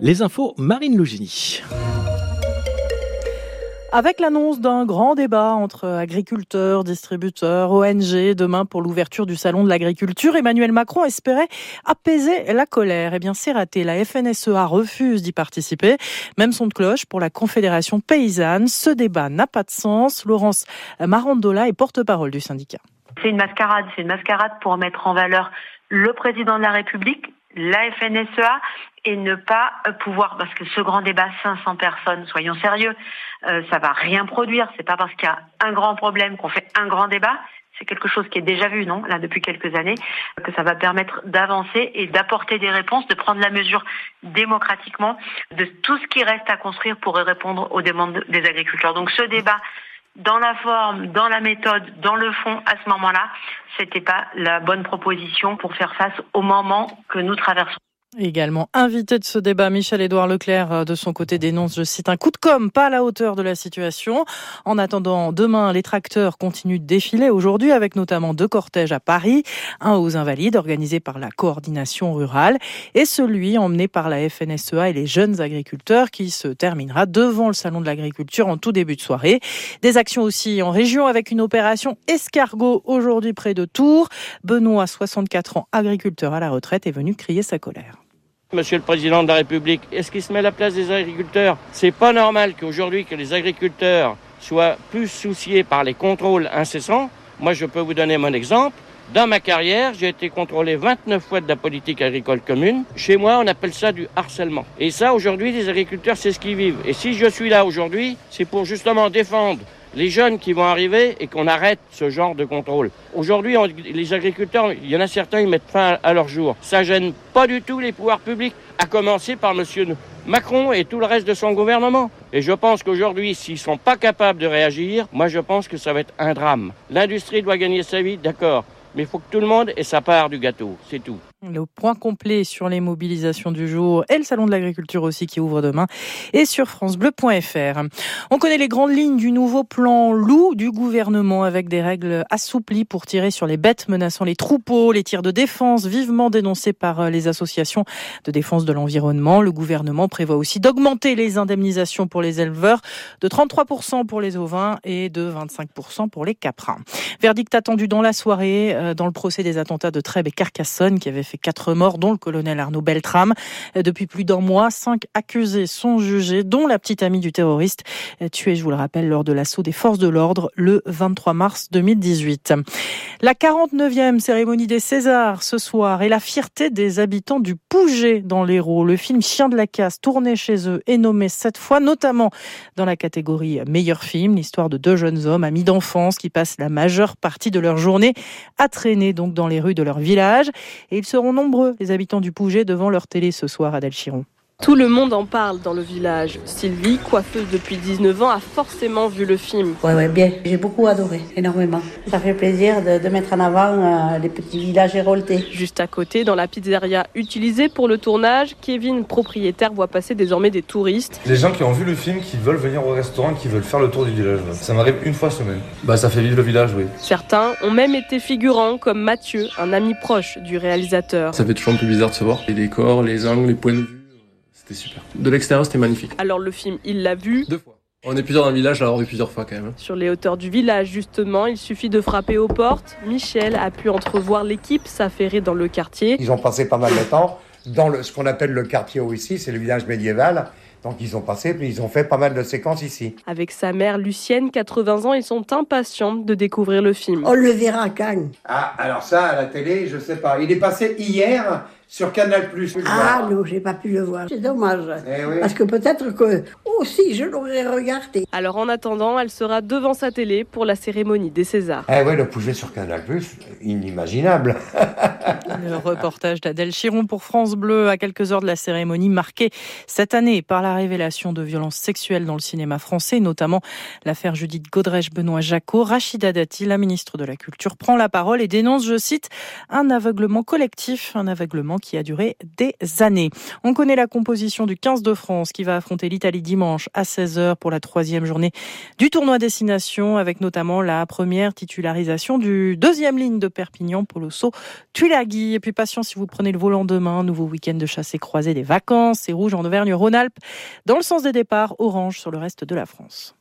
Les infos, Marine Logini. Avec l'annonce d'un grand débat entre agriculteurs, distributeurs, ONG demain pour l'ouverture du salon de l'agriculture, Emmanuel Macron espérait apaiser la colère. Eh bien, c'est raté. La FNSEA refuse d'y participer. Même son de cloche pour la Confédération paysanne. Ce débat n'a pas de sens. Laurence Marandola est porte-parole du syndicat. C'est une mascarade. C'est une mascarade pour mettre en valeur le président de la République, la FNSEA et ne pas pouvoir parce que ce grand débat 500 personnes soyons sérieux euh, ça va rien produire c'est pas parce qu'il y a un grand problème qu'on fait un grand débat c'est quelque chose qui est déjà vu, non, là, depuis quelques années, que ça va permettre d'avancer et d'apporter des réponses, de prendre la mesure démocratiquement de tout ce qui reste à construire pour répondre aux demandes des agriculteurs. Donc, ce débat, dans la forme, dans la méthode, dans le fond, à ce moment-là, c'était pas la bonne proposition pour faire face au moment que nous traversons. Également invité de ce débat, Michel-Édouard Leclerc, euh, de son côté, dénonce, je cite, un coup de com' pas à la hauteur de la situation. En attendant, demain, les tracteurs continuent de défiler aujourd'hui, avec notamment deux cortèges à Paris, un aux Invalides, organisé par la coordination rurale, et celui emmené par la FNSEA et les jeunes agriculteurs, qui se terminera devant le Salon de l'agriculture en tout début de soirée. Des actions aussi en région, avec une opération escargot aujourd'hui près de Tours. Benoît, 64 ans, agriculteur à la retraite, est venu crier sa colère. Monsieur le Président de la République, est-ce qu'il se met à la place des agriculteurs? C'est pas normal qu'aujourd'hui que les agriculteurs soient plus souciés par les contrôles incessants. Moi, je peux vous donner mon exemple. Dans ma carrière, j'ai été contrôlé 29 fois de la politique agricole commune. Chez moi, on appelle ça du harcèlement. Et ça, aujourd'hui, les agriculteurs, c'est ce qu'ils vivent. Et si je suis là aujourd'hui, c'est pour justement défendre les jeunes qui vont arriver et qu'on arrête ce genre de contrôle. Aujourd'hui, les agriculteurs, il y en a certains, ils mettent fin à leur jour. Ça gêne pas du tout les pouvoirs publics, à commencer par Monsieur Macron et tout le reste de son gouvernement. Et je pense qu'aujourd'hui, s'ils sont pas capables de réagir, moi je pense que ça va être un drame. L'industrie doit gagner sa vie, d'accord, mais il faut que tout le monde ait sa part du gâteau, c'est tout. Le point complet sur les mobilisations du jour et le salon de l'agriculture aussi qui ouvre demain et sur francebleu.fr. On connaît les grandes lignes du nouveau plan loup du gouvernement avec des règles assouplies pour tirer sur les bêtes menaçant les troupeaux, les tirs de défense vivement dénoncés par euh, les associations de défense de l'environnement. Le gouvernement prévoit aussi d'augmenter les indemnisations pour les éleveurs de 33% pour les ovins et de 25% pour les caprins. Verdict attendu dans la soirée euh, dans le procès des attentats de Trèbes et Carcassonne qui avait fait quatre morts, dont le colonel Arnaud Beltrame. Depuis plus d'un mois, cinq accusés sont jugés, dont la petite amie du terroriste, tuée, je vous le rappelle, lors de l'assaut des forces de l'ordre le 23 mars 2018. La 49e cérémonie des Césars ce soir et la fierté des habitants du Pouget dans l'Hérault. Le film Chien de la casse, tourné chez eux, est nommé sept fois, notamment dans la catégorie meilleur film, l'histoire de deux jeunes hommes, amis d'enfance, qui passent la majeure partie de leur journée à traîner donc dans les rues de leur village. Et ils se seront nombreux, les habitants du Pouget, devant leur télé ce soir à Delchiron. Tout le monde en parle dans le village. Sylvie, coiffeuse depuis 19 ans, a forcément vu le film. Ouais, ouais, bien. J'ai beaucoup adoré, énormément. Ça fait plaisir de, mettre en avant euh, les petits villages héroltés. Juste à côté, dans la pizzeria utilisée pour le tournage, Kevin, propriétaire, voit passer désormais des touristes. Les gens qui ont vu le film, qui veulent venir au restaurant, qui veulent faire le tour du village. Ça m'arrive une fois semaine. Bah, ça fait vivre le village, oui. Certains ont même été figurants, comme Mathieu, un ami proche du réalisateur. Ça fait toujours un peu bizarre de se voir. Les décors, les angles, les points de vue. C'était super. De l'extérieur, c'était magnifique. Alors le film, il l'a vu Deux fois. On est plusieurs dans le village, alors vu plusieurs fois quand même. Sur les hauteurs du village, justement, il suffit de frapper aux portes. Michel a pu entrevoir l'équipe s'affairer dans le quartier. Ils ont passé pas mal de temps dans le, ce qu'on appelle le quartier où ici, c'est le village médiéval. Donc ils ont passé, puis ils ont fait pas mal de séquences ici. Avec sa mère Lucienne, 80 ans, ils sont impatients de découvrir le film. On le verra à Cannes. Ah, alors ça, à la télé, je sais pas. Il est passé hier sur Canal+. Ah non, j'ai pas pu le voir. C'est dommage. Eh Parce que peut-être que aussi je l'aurais regardé. Alors en attendant, elle sera devant sa télé pour la cérémonie des Césars. Eh oui, le pouget sur Canal+, inimaginable. le reportage d'Adèle Chiron pour France Bleu à quelques heures de la cérémonie marquée cette année par la révélation de violences sexuelles dans le cinéma français, notamment l'affaire Judith Godrèche-Benoît Jacot. Rachida Dati, la ministre de la Culture, prend la parole et dénonce, je cite, un aveuglement collectif, un aveuglement qui a duré des années. On connaît la composition du 15 de France qui va affronter l'Italie dimanche à 16h pour la troisième journée du tournoi Destination avec notamment la première titularisation du deuxième ligne de Perpignan, Polosso Tulagi. Et puis patience si vous prenez le volant demain, nouveau week-end de chasse et croisée des vacances, c'est rouge en Auvergne-Rhône-Alpes dans le sens des départs, orange sur le reste de la France.